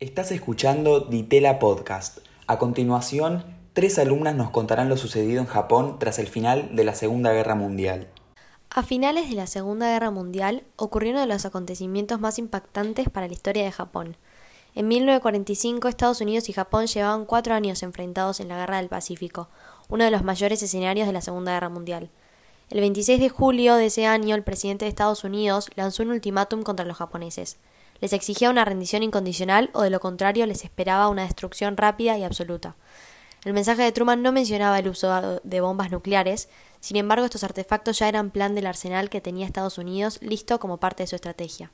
Estás escuchando Ditela Podcast. A continuación, tres alumnas nos contarán lo sucedido en Japón tras el final de la Segunda Guerra Mundial. A finales de la Segunda Guerra Mundial ocurrió uno de los acontecimientos más impactantes para la historia de Japón. En 1945 Estados Unidos y Japón llevaban cuatro años enfrentados en la Guerra del Pacífico, uno de los mayores escenarios de la Segunda Guerra Mundial. El 26 de julio de ese año el presidente de Estados Unidos lanzó un ultimátum contra los japoneses les exigía una rendición incondicional o de lo contrario les esperaba una destrucción rápida y absoluta. El mensaje de Truman no mencionaba el uso de bombas nucleares, sin embargo estos artefactos ya eran plan del arsenal que tenía Estados Unidos listo como parte de su estrategia.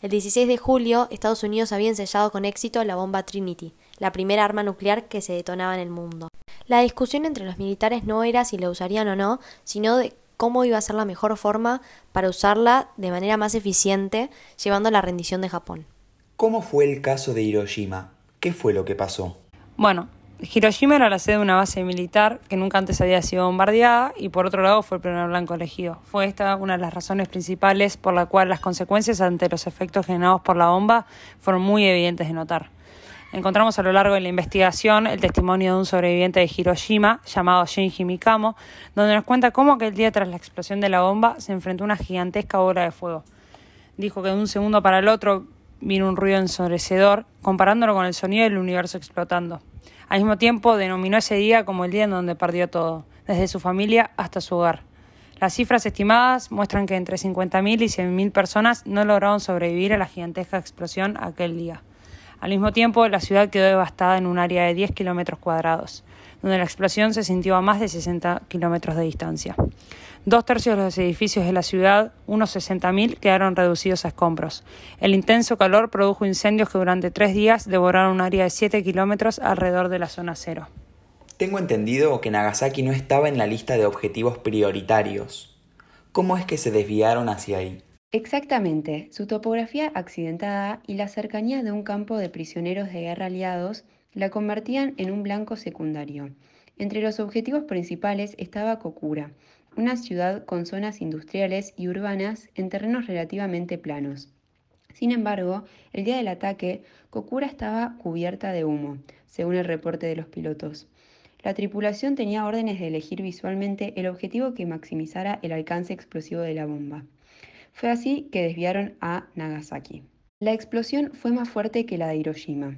El 16 de julio, Estados Unidos había ensayado con éxito la bomba Trinity, la primera arma nuclear que se detonaba en el mundo. La discusión entre los militares no era si la usarían o no, sino de cómo iba a ser la mejor forma para usarla de manera más eficiente, llevando a la rendición de Japón. ¿Cómo fue el caso de Hiroshima? ¿Qué fue lo que pasó? Bueno, Hiroshima era la sede de una base militar que nunca antes había sido bombardeada y por otro lado fue el primer blanco elegido. Fue esta una de las razones principales por la cual las consecuencias ante los efectos generados por la bomba fueron muy evidentes de notar. Encontramos a lo largo de la investigación el testimonio de un sobreviviente de Hiroshima llamado Shinji Mikamo, donde nos cuenta cómo aquel día tras la explosión de la bomba se enfrentó a una gigantesca bola de fuego. Dijo que de un segundo para el otro vino un ruido ensorecedor, comparándolo con el sonido del universo explotando. Al mismo tiempo denominó ese día como el día en donde perdió todo, desde su familia hasta su hogar. Las cifras estimadas muestran que entre 50.000 y 100.000 personas no lograron sobrevivir a la gigantesca explosión aquel día. Al mismo tiempo, la ciudad quedó devastada en un área de 10 kilómetros cuadrados, donde la explosión se sintió a más de 60 kilómetros de distancia. Dos tercios de los edificios de la ciudad, unos 60.000, quedaron reducidos a escombros. El intenso calor produjo incendios que durante tres días devoraron un área de 7 kilómetros alrededor de la zona cero. Tengo entendido que Nagasaki no estaba en la lista de objetivos prioritarios. ¿Cómo es que se desviaron hacia ahí? Exactamente, su topografía accidentada y la cercanía de un campo de prisioneros de guerra aliados la convertían en un blanco secundario. Entre los objetivos principales estaba Kokura, una ciudad con zonas industriales y urbanas en terrenos relativamente planos. Sin embargo, el día del ataque, Kokura estaba cubierta de humo, según el reporte de los pilotos. La tripulación tenía órdenes de elegir visualmente el objetivo que maximizara el alcance explosivo de la bomba. Fue así que desviaron a Nagasaki. La explosión fue más fuerte que la de Hiroshima,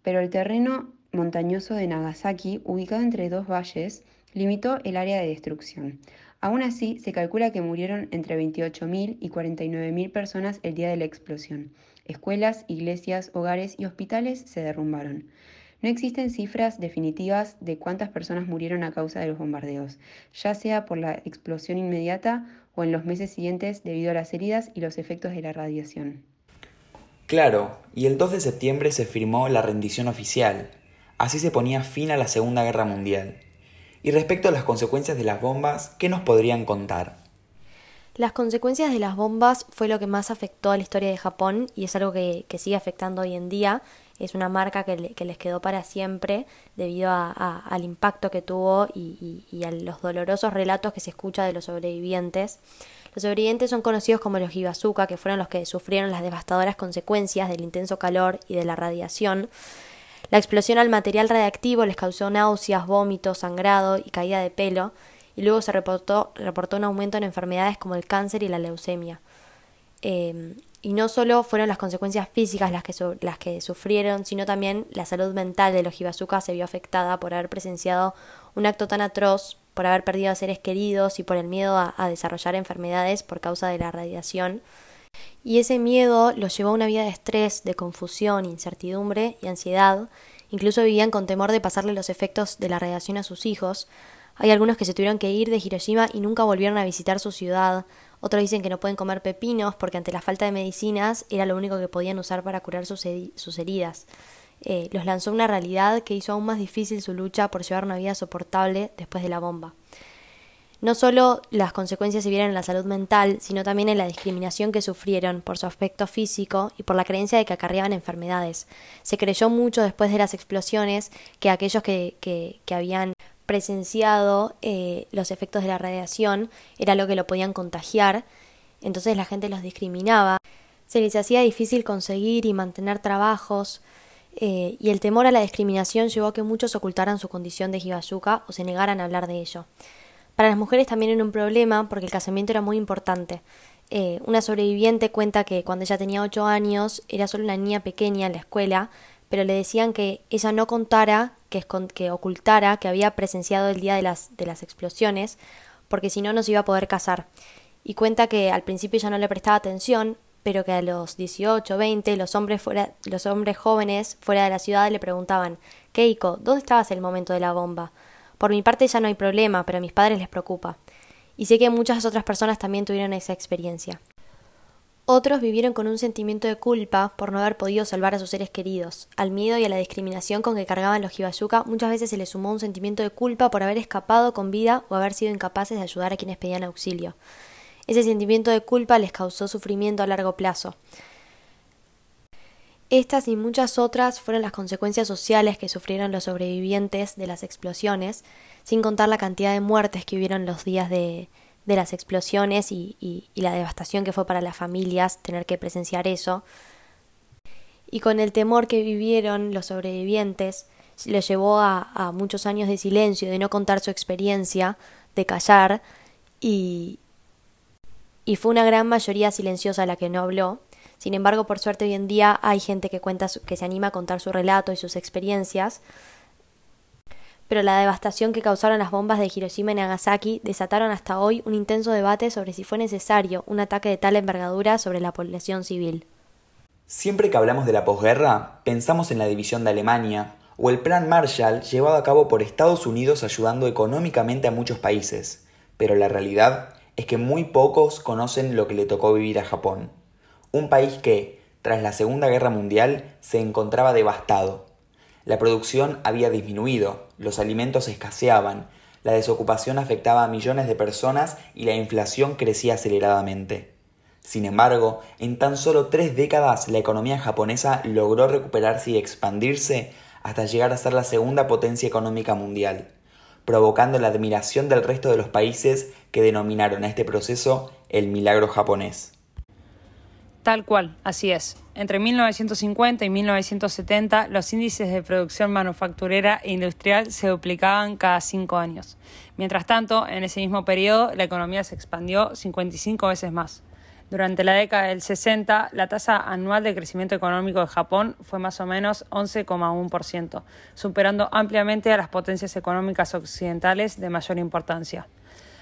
pero el terreno montañoso de Nagasaki, ubicado entre dos valles, limitó el área de destrucción. Aún así, se calcula que murieron entre 28.000 y 49.000 personas el día de la explosión. Escuelas, iglesias, hogares y hospitales se derrumbaron. No existen cifras definitivas de cuántas personas murieron a causa de los bombardeos, ya sea por la explosión inmediata o en los meses siguientes debido a las heridas y los efectos de la radiación. Claro, y el 2 de septiembre se firmó la rendición oficial. Así se ponía fin a la Segunda Guerra Mundial. Y respecto a las consecuencias de las bombas, ¿qué nos podrían contar? Las consecuencias de las bombas fue lo que más afectó a la historia de Japón y es algo que, sigue afectando hoy en día. Es una marca que, les quedó para siempre debido al impacto que tuvo y, y, a los dolorosos relatos que se escucha de los sobrevivientes. Los sobrevivientes son conocidos como los Hibazuka, que fueron los que sufrieron las devastadoras consecuencias del intenso calor y de la radiación. La explosión al material radiactivo les causó náuseas, vómitos, sangrado y caída de pelo y luego se reportó, reportó un aumento en enfermedades como el cáncer y la leucemia. Em, y no solo fueron las consecuencias físicas las que, las que sufrieron, sino también la salud mental de los Hibazuka se vio afectada por haber presenciado un acto tan atroz, por haber perdido a seres queridos y por el miedo a, a desarrollar enfermedades por causa de la radiación. Y ese miedo los llevó a una vida de estrés, de confusión, incertidumbre y ansiedad. Incluso vivían con temor de pasarle los efectos de la radiación a sus hijos, hay algunos que se tuvieron que ir de Hiroshima y nunca volvieron a visitar su ciudad. Otros dicen que no pueden comer pepinos porque ante la falta de medicinas era lo único que podían usar para curar sus, heridas. Eh, los lanzó una realidad que hizo aún más difícil su lucha por llevar una vida soportable después de la bomba. No solo las consecuencias se vieron en la salud mental, sino también en la discriminación que sufrieron por su aspecto físico y por la creencia de que acarreaban enfermedades. Se creyó mucho después de las explosiones que aquellos que, que, que habían presenciado eh, los efectos de la radiación, era lo que lo podían contagiar, entonces la gente los discriminaba. Se les hacía difícil conseguir y mantener trabajos, eh, y el temor a la discriminación llevó a que muchos ocultaran su condición de Hibasuka o se negaran a hablar de ello. Para las mujeres también era un problema porque el casamiento era muy importante. Eh, una sobreviviente cuenta que cuando ella tenía ocho años era solo una niña pequeña en la escuela, pero le decían que ella no contara, que, ocultara que había presenciado el día de las, explosiones, porque si no, no se iba a poder casar. Y cuenta que al principio ella no le prestaba atención, pero que a los 18, 20, los hombres, los hombres jóvenes fuera de la ciudad le preguntaban, Keiko, ¿dónde estabas el momento de la bomba? Por mi parte ya no hay problema, pero a mis padres les preocupa. Y sé que muchas otras personas también tuvieron esa experiencia. Otros vivieron con un sentimiento de culpa por no haber podido salvar a sus seres queridos. Al miedo y a la discriminación con que cargaban los Hibayuka muchas veces se les sumó un sentimiento de culpa por haber escapado con vida o haber sido incapaces de ayudar a quienes pedían auxilio. Ese sentimiento de culpa les causó sufrimiento a largo plazo. Estas y muchas otras fueron las consecuencias sociales que sufrieron los sobrevivientes de las explosiones, sin contar la cantidad de muertes que hubieron los días de, de las explosiones y, la devastación que fue para las familias tener que presenciar eso. Y con el temor que vivieron los sobrevivientes, les llevó a, a muchos años de silencio, de no contar su experiencia, de callar y, y fue una gran mayoría silenciosa la que no habló. Sin embargo, por suerte hoy en día hay gente que cuenta que se anima a contar su relato y sus experiencias. Pero la devastación que causaron las bombas de Hiroshima y Nagasaki desataron hasta hoy un intenso debate sobre si fue necesario un ataque de tal envergadura sobre la población civil. Siempre que hablamos de la posguerra, pensamos en la división de Alemania o el Plan Marshall llevado a cabo por Estados Unidos ayudando económicamente a muchos países, pero la realidad es que muy pocos conocen lo que le tocó vivir a Japón. Un país que, tras la Segunda Guerra Mundial, se encontraba devastado. La producción había disminuido, los alimentos escaseaban, la desocupación afectaba a millones de personas y la inflación crecía aceleradamente. Sin embargo, en tan solo tres décadas la economía japonesa logró recuperarse y expandirse hasta llegar a ser la segunda potencia económica mundial provocando la admiración del resto de los países que denominaron a este proceso el milagro japonés. Tal cual, así es. Entre 1950 y 1970, los índices de producción manufacturera e industrial se duplicaban cada cinco años. Mientras tanto, en ese mismo periodo, la economía se expandió 55 veces más. Durante la década del 60, la tasa anual de crecimiento económico de Japón fue más o menos 11,1%, superando ampliamente a las potencias económicas occidentales de mayor importancia.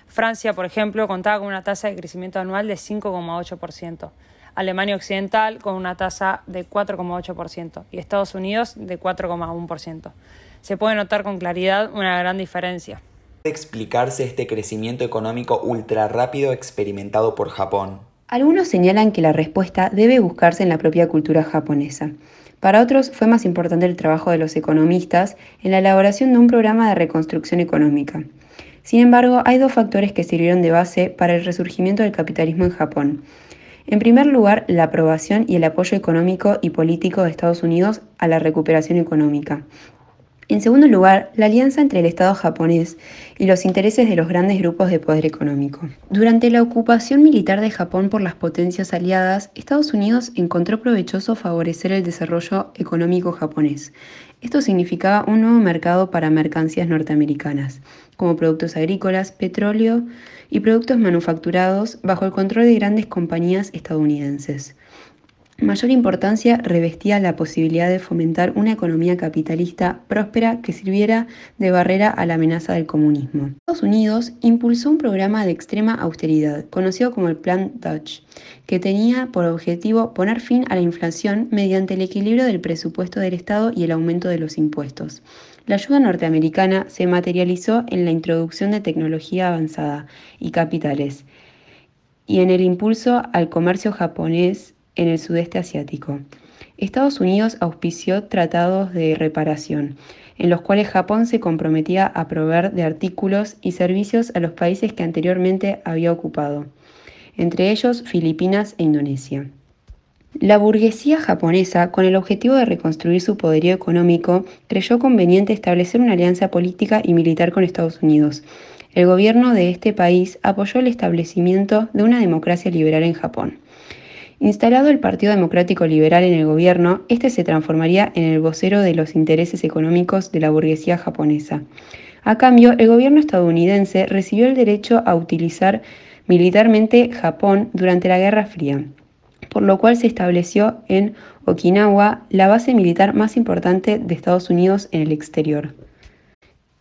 Francia, por ejemplo, contaba con una tasa de crecimiento anual de 5,8%, Alemania Occidental con una tasa de 4,8% y Estados Unidos de 4,1%. Se puede notar con claridad una gran diferencia. ¿Puede explicarse este crecimiento económico ultra rápido experimentado por Japón? Algunos señalan que la respuesta debe buscarse en la propia cultura japonesa. Para otros fue más importante el trabajo de los economistas en la elaboración de un programa de reconstrucción económica. Sin embargo, hay dos factores que sirvieron de base para el resurgimiento del capitalismo en Japón. En primer lugar, la aprobación y el apoyo económico y político de Estados Unidos a la recuperación económica, en segundo lugar, la alianza entre el Estado japonés y los intereses de los grandes grupos de poder económico. Durante la ocupación militar de Japón por las potencias aliadas, Estados Unidos encontró provechoso favorecer el desarrollo económico japonés. Esto significaba un nuevo mercado para mercancías norteamericanas, como productos agrícolas, petróleo y productos manufacturados bajo el control de grandes compañías estadounidenses. Mayor importancia revestía la posibilidad de fomentar una economía capitalista próspera que sirviera de barrera a la amenaza del comunismo. Estados Unidos impulsó un programa de extrema austeridad, conocido como el Plan Dutch, que tenía por objetivo poner fin a la inflación mediante el equilibrio del presupuesto del Estado y el aumento de los impuestos. La ayuda norteamericana se materializó en la introducción de tecnología avanzada y capitales, y en el impulso al comercio japonés en el sudeste asiático. Estados Unidos auspició tratados de reparación, en los cuales Japón se comprometía a proveer de artículos y servicios a los países que anteriormente había ocupado, entre ellos Filipinas e Indonesia. La burguesía japonesa, con el objetivo de reconstruir su poderío económico, creyó conveniente establecer una alianza política y militar con Estados Unidos. El gobierno de este país apoyó el establecimiento de una democracia liberal en Japón Instalado el Partido Democrático Liberal en el gobierno, este se transformaría en el vocero de los intereses económicos de la burguesía japonesa. A cambio, el gobierno estadounidense recibió el derecho a utilizar militarmente Japón durante la Guerra Fría, por lo cual se estableció en Okinawa la base militar más importante de Estados Unidos en el exterior.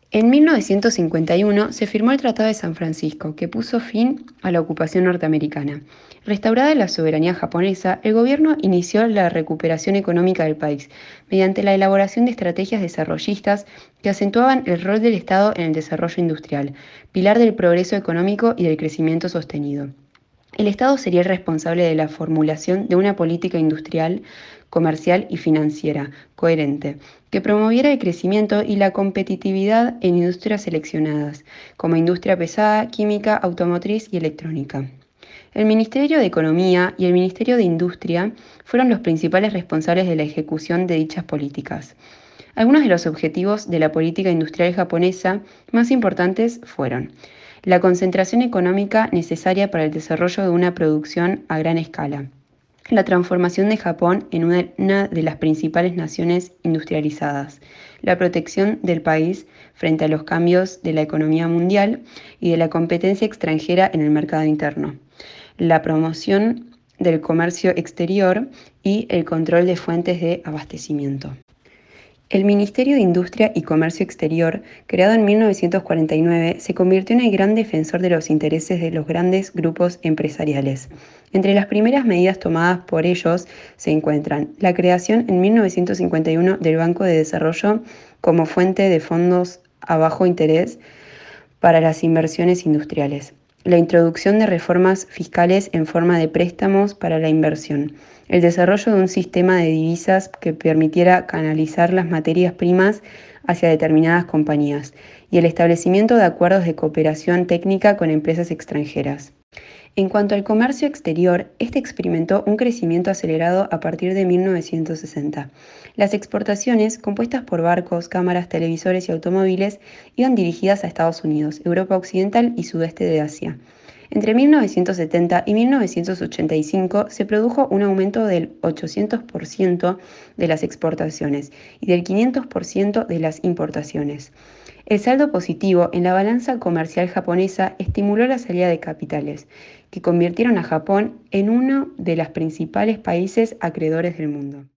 En 1951 se firmó el Tratado de San Francisco, que puso fin a la ocupación norteamericana. Restaurada la soberanía japonesa, el gobierno inició la recuperación económica del país mediante la elaboración de estrategias desarrollistas que acentuaban el rol del Estado en el desarrollo industrial, pilar del progreso económico y del crecimiento sostenido. El Estado sería el responsable de la formulación de una política industrial comercial y financiera coherente, que promoviera el crecimiento y la competitividad en industrias seleccionadas, como industria pesada, química, automotriz y electrónica. El Ministerio de Economía y el Ministerio de Industria fueron los principales responsables de la ejecución de dichas políticas. Algunos de los objetivos de la política industrial japonesa más importantes fueron la concentración económica necesaria para el desarrollo de una producción a gran escala, la transformación de Japón en una de las principales naciones industrializadas, la protección del país frente a los cambios de la economía mundial y de la competencia extranjera en el mercado interno, la promoción del comercio exterior y el control de fuentes de abastecimiento. El Ministerio de Industria y Comercio Exterior, creado en 1949, se convirtió en el gran defensor de los intereses de los grandes grupos empresariales. Entre las primeras medidas tomadas por ellos se encuentran la creación en 1951 del Banco de Desarrollo como fuente de fondos a bajo interés para las inversiones industriales, la introducción de reformas fiscales en forma de préstamos para la inversión, el desarrollo de un sistema de divisas que permitiera canalizar las materias primas hacia determinadas compañías y el establecimiento de acuerdos de cooperación técnica con empresas extranjeras. En cuanto al comercio exterior, este experimentó un crecimiento acelerado a partir de 1960. Las exportaciones, compuestas por barcos, cámaras, televisores y automóviles, iban dirigidas a Estados Unidos, Europa Occidental y sudeste de Asia. Entre 1970 y 1985 se produjo un aumento del 800% de las exportaciones y del 500% de las importaciones. El saldo positivo en la balanza comercial japonesa estimuló la salida de capitales, que convirtieron a Japón en uno de los principales países acreedores del mundo.